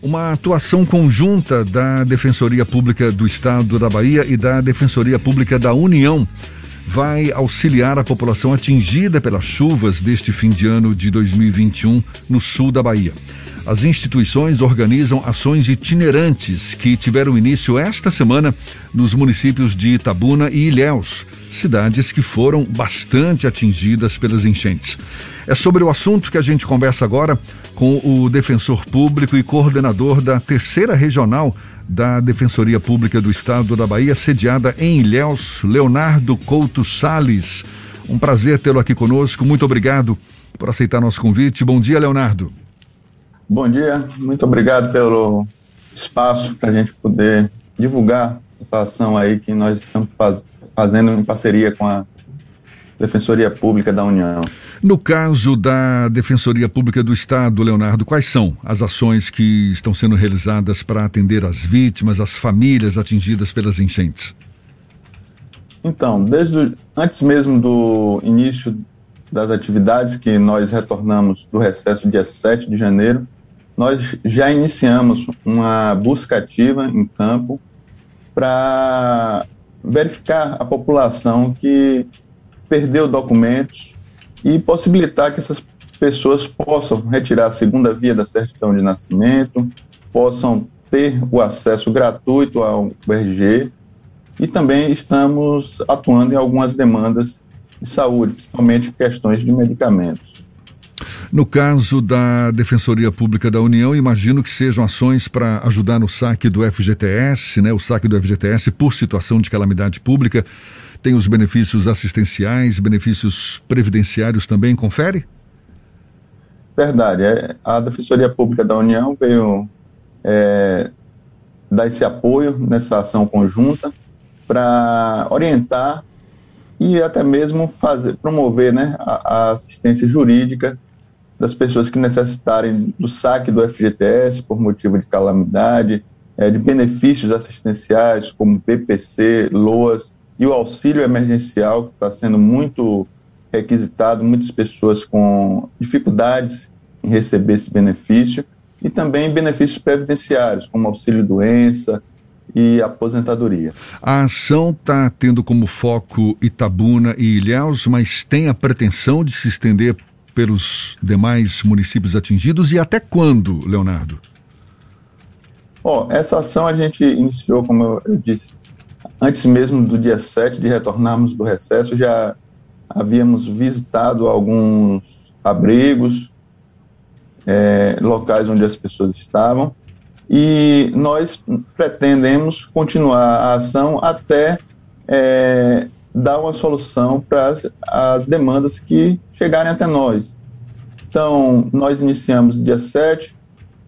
Uma atuação conjunta da Defensoria Pública do Estado da Bahia e da Defensoria Pública da União vai auxiliar a população atingida pelas chuvas deste fim de ano de 2021 no sul da Bahia. As instituições organizam ações itinerantes que tiveram início esta semana nos municípios de Itabuna e Ilhéus, cidades que foram bastante atingidas pelas enchentes. É sobre o assunto que a gente conversa agora com o defensor público e coordenador da terceira regional da Defensoria Pública do Estado da Bahia, sediada em Ilhéus, Leonardo Couto Sales. Um prazer tê-lo aqui conosco. Muito obrigado por aceitar nosso convite. Bom dia, Leonardo. Bom dia, muito obrigado pelo espaço para a gente poder divulgar essa ação aí que nós estamos faz, fazendo em parceria com a Defensoria Pública da União. No caso da Defensoria Pública do Estado, Leonardo, quais são as ações que estão sendo realizadas para atender as vítimas, as famílias atingidas pelas enchentes? Então, desde antes mesmo do início das atividades que nós retornamos do recesso dia 7 de janeiro, nós já iniciamos uma busca ativa em campo para verificar a população que perdeu documentos e possibilitar que essas pessoas possam retirar a segunda via da certidão de nascimento, possam ter o acesso gratuito ao RG e também estamos atuando em algumas demandas de saúde, principalmente questões de medicamentos. No caso da Defensoria Pública da União, imagino que sejam ações para ajudar no saque do FGTS, né? O saque do FGTS por situação de calamidade pública. Tem os benefícios assistenciais, benefícios previdenciários também, confere? Verdade. É, a Defensoria Pública da União veio é, dar esse apoio nessa ação conjunta para orientar e até mesmo fazer, promover né, a, a assistência jurídica das pessoas que necessitarem do saque do FGTS por motivo de calamidade, é, de benefícios assistenciais como PPC, LOAS e o auxílio emergencial, que está sendo muito requisitado, muitas pessoas com dificuldades em receber esse benefício, e também benefícios previdenciários, como auxílio-doença, e aposentadoria. A ação está tendo como foco Itabuna e Ilhéus, mas tem a pretensão de se estender pelos demais municípios atingidos e até quando, Leonardo? Bom, essa ação a gente iniciou, como eu disse, antes mesmo do dia 7 de retornarmos do recesso, já havíamos visitado alguns abrigos, é, locais onde as pessoas estavam, e nós pretendemos continuar a ação até é, dar uma solução para as demandas que chegarem até nós. Então, nós iniciamos dia 7,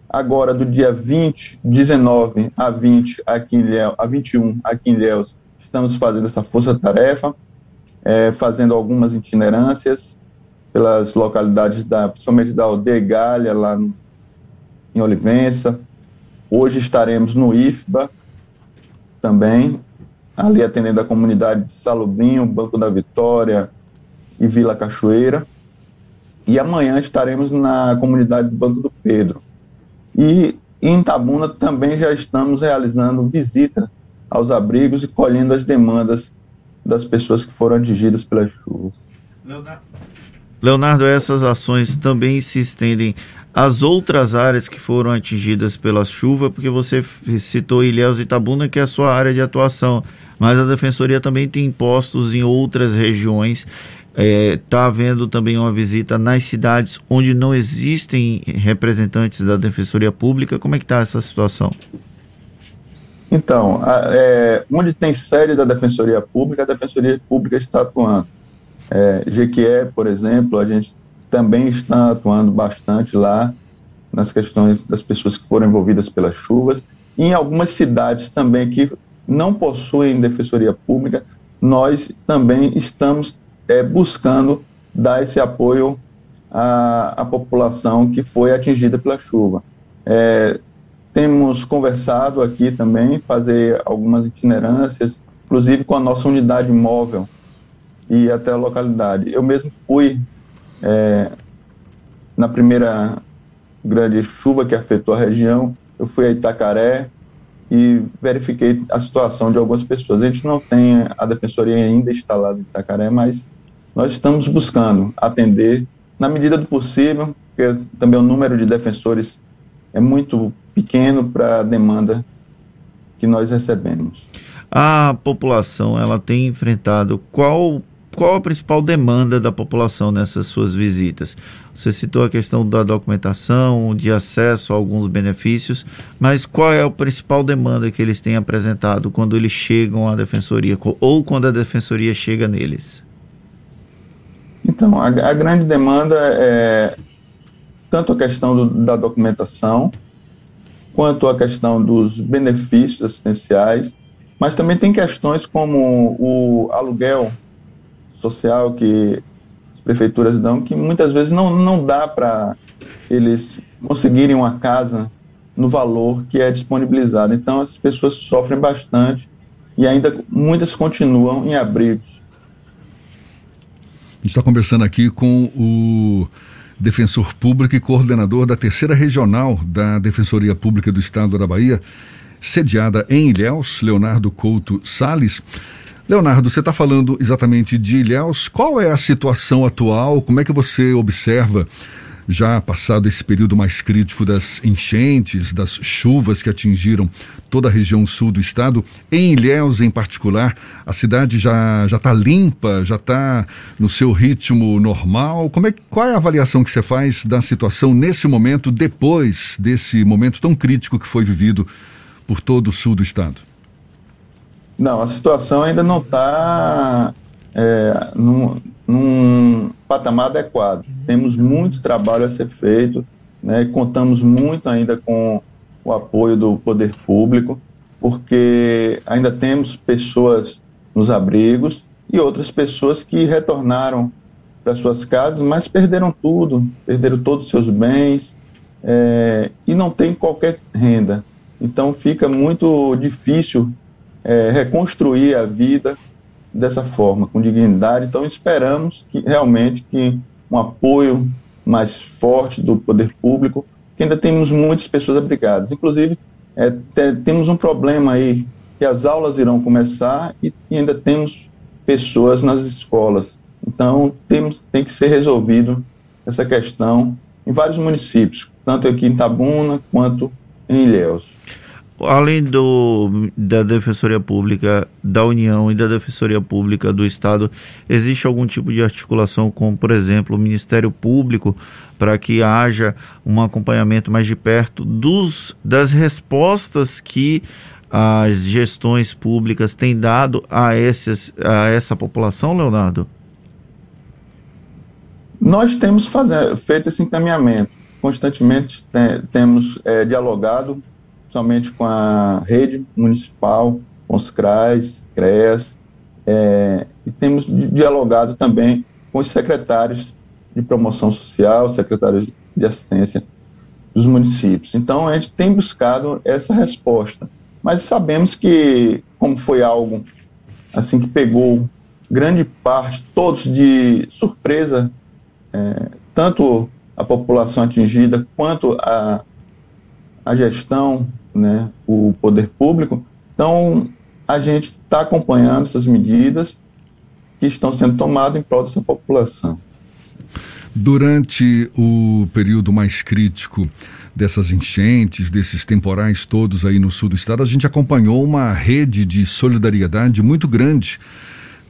agora do dia 20, 19 a 20 aqui em Léo, a 21 aqui em Léus, estamos fazendo essa força-tarefa, é, fazendo algumas itinerâncias pelas localidades, da, principalmente da aldeia Galha, lá no, em Olivença. Hoje estaremos no IFBA também, ali atendendo a comunidade de Salubinho, Banco da Vitória e Vila Cachoeira. E amanhã estaremos na comunidade do Banco do Pedro. E em Tabuna também já estamos realizando visita aos abrigos e colhendo as demandas das pessoas que foram atingidas pelas chuvas. Leonardo, essas ações também se estendem às outras áreas que foram atingidas pela chuva, porque você citou Ilhéus e Itabuna, que é a sua área de atuação, mas a Defensoria também tem postos em outras regiões. Está é, tá havendo também uma visita nas cidades onde não existem representantes da Defensoria Pública. Como é que está essa situação? Então, a, é, onde tem sede da Defensoria Pública, a Defensoria Pública está atuando. É, Jequié, por exemplo, a gente também está atuando bastante lá nas questões das pessoas que foram envolvidas pelas chuvas. E em algumas cidades também que não possuem defensoria pública, nós também estamos é, buscando dar esse apoio à, à, população que foi atingida pela chuva. É, temos conversado aqui também, fazer algumas itinerâncias, inclusive com a nossa unidade móvel e até a localidade. Eu mesmo fui é, na primeira grande chuva que afetou a região, eu fui a Itacaré e verifiquei a situação de algumas pessoas. A gente não tem a defensoria ainda instalada em Itacaré, mas nós estamos buscando atender na medida do possível, porque também o número de defensores é muito pequeno para a demanda que nós recebemos. A população ela tem enfrentado qual qual a principal demanda da população nessas suas visitas? Você citou a questão da documentação, de acesso a alguns benefícios, mas qual é a principal demanda que eles têm apresentado quando eles chegam à defensoria ou quando a defensoria chega neles? Então, a, a grande demanda é tanto a questão do, da documentação, quanto a questão dos benefícios assistenciais, mas também tem questões como o aluguel social que as prefeituras dão, que muitas vezes não, não dá para eles conseguirem uma casa no valor que é disponibilizado. Então, as pessoas sofrem bastante e ainda muitas continuam em abrigos. A gente está conversando aqui com o defensor público e coordenador da terceira regional da Defensoria Pública do Estado da Bahia, sediada em Ilhéus, Leonardo Couto Sales. Leonardo, você está falando exatamente de Ilhéus. Qual é a situação atual? Como é que você observa, já passado esse período mais crítico das enchentes, das chuvas que atingiram toda a região sul do estado, em Ilhéus em particular, a cidade já já está limpa, já está no seu ritmo normal? Como é, qual é a avaliação que você faz da situação nesse momento, depois desse momento tão crítico que foi vivido por todo o sul do estado? Não, a situação ainda não está é, num, num, patamar adequado. Temos muito trabalho a ser feito, né, contamos muito ainda com o apoio do poder público, porque ainda temos pessoas nos abrigos e outras pessoas que retornaram para suas casas, mas perderam tudo, perderam todos os seus bens é, e não tem qualquer renda. Então fica muito difícil é, reconstruir a vida dessa forma, com dignidade. Então, esperamos que realmente que um apoio mais forte do poder público, que ainda temos muitas pessoas abrigadas. Inclusive, é, te, temos um problema aí, que as aulas irão começar e, e ainda temos pessoas nas escolas. Então, temos, tem que ser resolvido essa questão em vários municípios, tanto aqui em Tabuna quanto em Ilhéus além do, da Defensoria Pública da União e da Defensoria Pública do Estado, existe algum tipo de articulação com, por exemplo, o Ministério Público para que haja um acompanhamento mais de perto dos, das respostas que as gestões públicas têm dado a, esses, a essa população, Leonardo? Nós temos fazer, feito esse encaminhamento. Constantemente tem, temos é, dialogado somente com a rede municipal, com os CRAs, CREAS, é, e temos dialogado também com os secretários de promoção social, secretários de assistência dos municípios. Então, a gente tem buscado essa resposta, mas sabemos que, como foi algo assim que pegou grande parte, todos de surpresa, é, tanto a população atingida quanto a, a gestão né, o poder público. Então, a gente está acompanhando essas medidas que estão sendo tomadas em prol dessa população. Durante o período mais crítico dessas enchentes, desses temporais todos aí no sul do estado, a gente acompanhou uma rede de solidariedade muito grande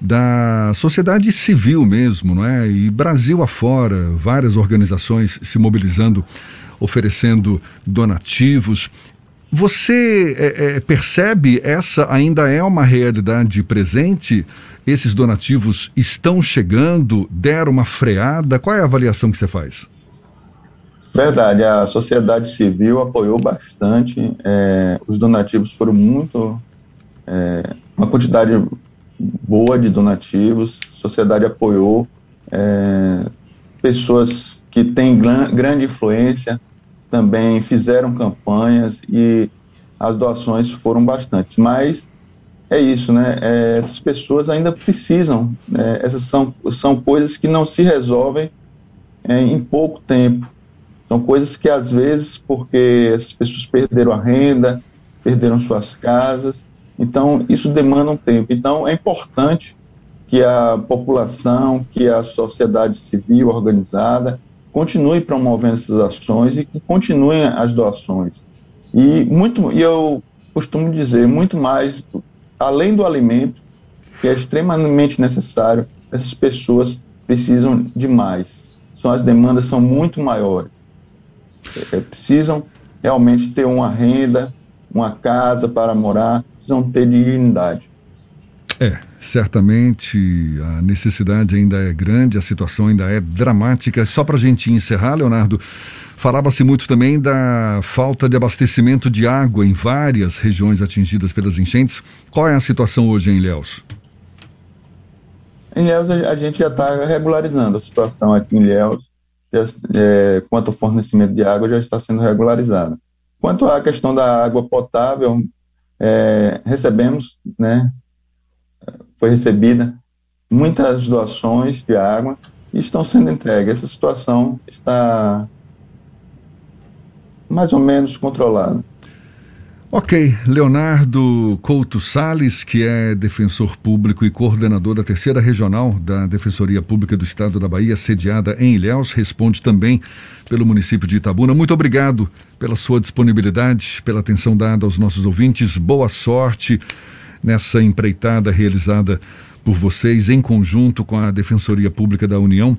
da sociedade civil mesmo, não é? E Brasil afora, várias organizações se mobilizando, oferecendo donativos. Você é, é, percebe essa ainda é uma realidade presente? Esses donativos estão chegando, deram uma freada? Qual é a avaliação que você faz? Verdade, a sociedade civil apoiou bastante, é, os donativos foram muito, é, uma quantidade boa de donativos, a sociedade apoiou, é, pessoas que têm grande influência também fizeram campanhas e as doações foram bastantes. Mas é isso, né? É, essas pessoas ainda precisam, né? essas são, são coisas que não se resolvem é, em pouco tempo. São coisas que, às vezes, porque as pessoas perderam a renda, perderam suas casas, então isso demanda um tempo. Então, é importante que a população, que a sociedade civil organizada continue promovendo essas ações e que continuem as doações. E muito, e eu costumo dizer, muito mais além do alimento, que é extremamente necessário, essas pessoas precisam de mais. São as demandas são muito maiores. É, precisam realmente ter uma renda, uma casa para morar, precisam ter dignidade. É, certamente a necessidade ainda é grande, a situação ainda é dramática. Só para a gente encerrar, Leonardo, falava-se muito também da falta de abastecimento de água em várias regiões atingidas pelas enchentes. Qual é a situação hoje em Ilhéus? Em Ilhéus, a gente já está regularizando a situação aqui em Ilhéus já, é, quanto ao fornecimento de água já está sendo regularizada. Quanto à questão da água potável, é, recebemos, né, foi recebida muitas doações de água e estão sendo entregues. Essa situação está mais ou menos controlada. Ok, Leonardo Couto Sales, que é defensor público e coordenador da terceira regional da Defensoria Pública do Estado da Bahia, sediada em Ilhéus, responde também pelo município de Itabuna. Muito obrigado pela sua disponibilidade, pela atenção dada aos nossos ouvintes. Boa sorte nessa empreitada realizada por vocês em conjunto com a Defensoria Pública da União.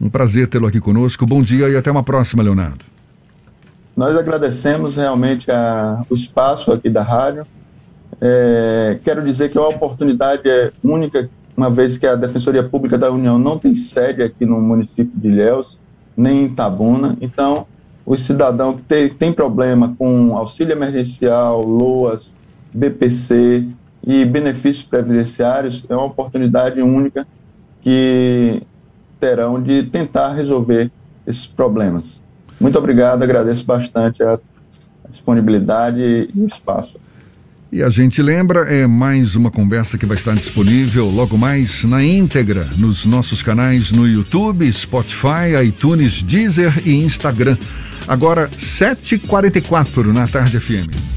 Um prazer tê-lo aqui conosco. Bom dia e até uma próxima, Leonardo. Nós agradecemos realmente a, o espaço aqui da rádio. É, quero dizer que a oportunidade é única, uma vez que a Defensoria Pública da União não tem sede aqui no município de Ilhéus, nem em Itabuna. Então, o cidadão que tem, tem problema com auxílio emergencial, LOAS, BPC e benefícios previdenciários, é uma oportunidade única que terão de tentar resolver esses problemas. Muito obrigado, agradeço bastante a disponibilidade e o espaço. E a gente lembra, é mais uma conversa que vai estar disponível logo mais na íntegra nos nossos canais no YouTube, Spotify, iTunes, Deezer e Instagram. Agora, 7h44 na Tarde FM.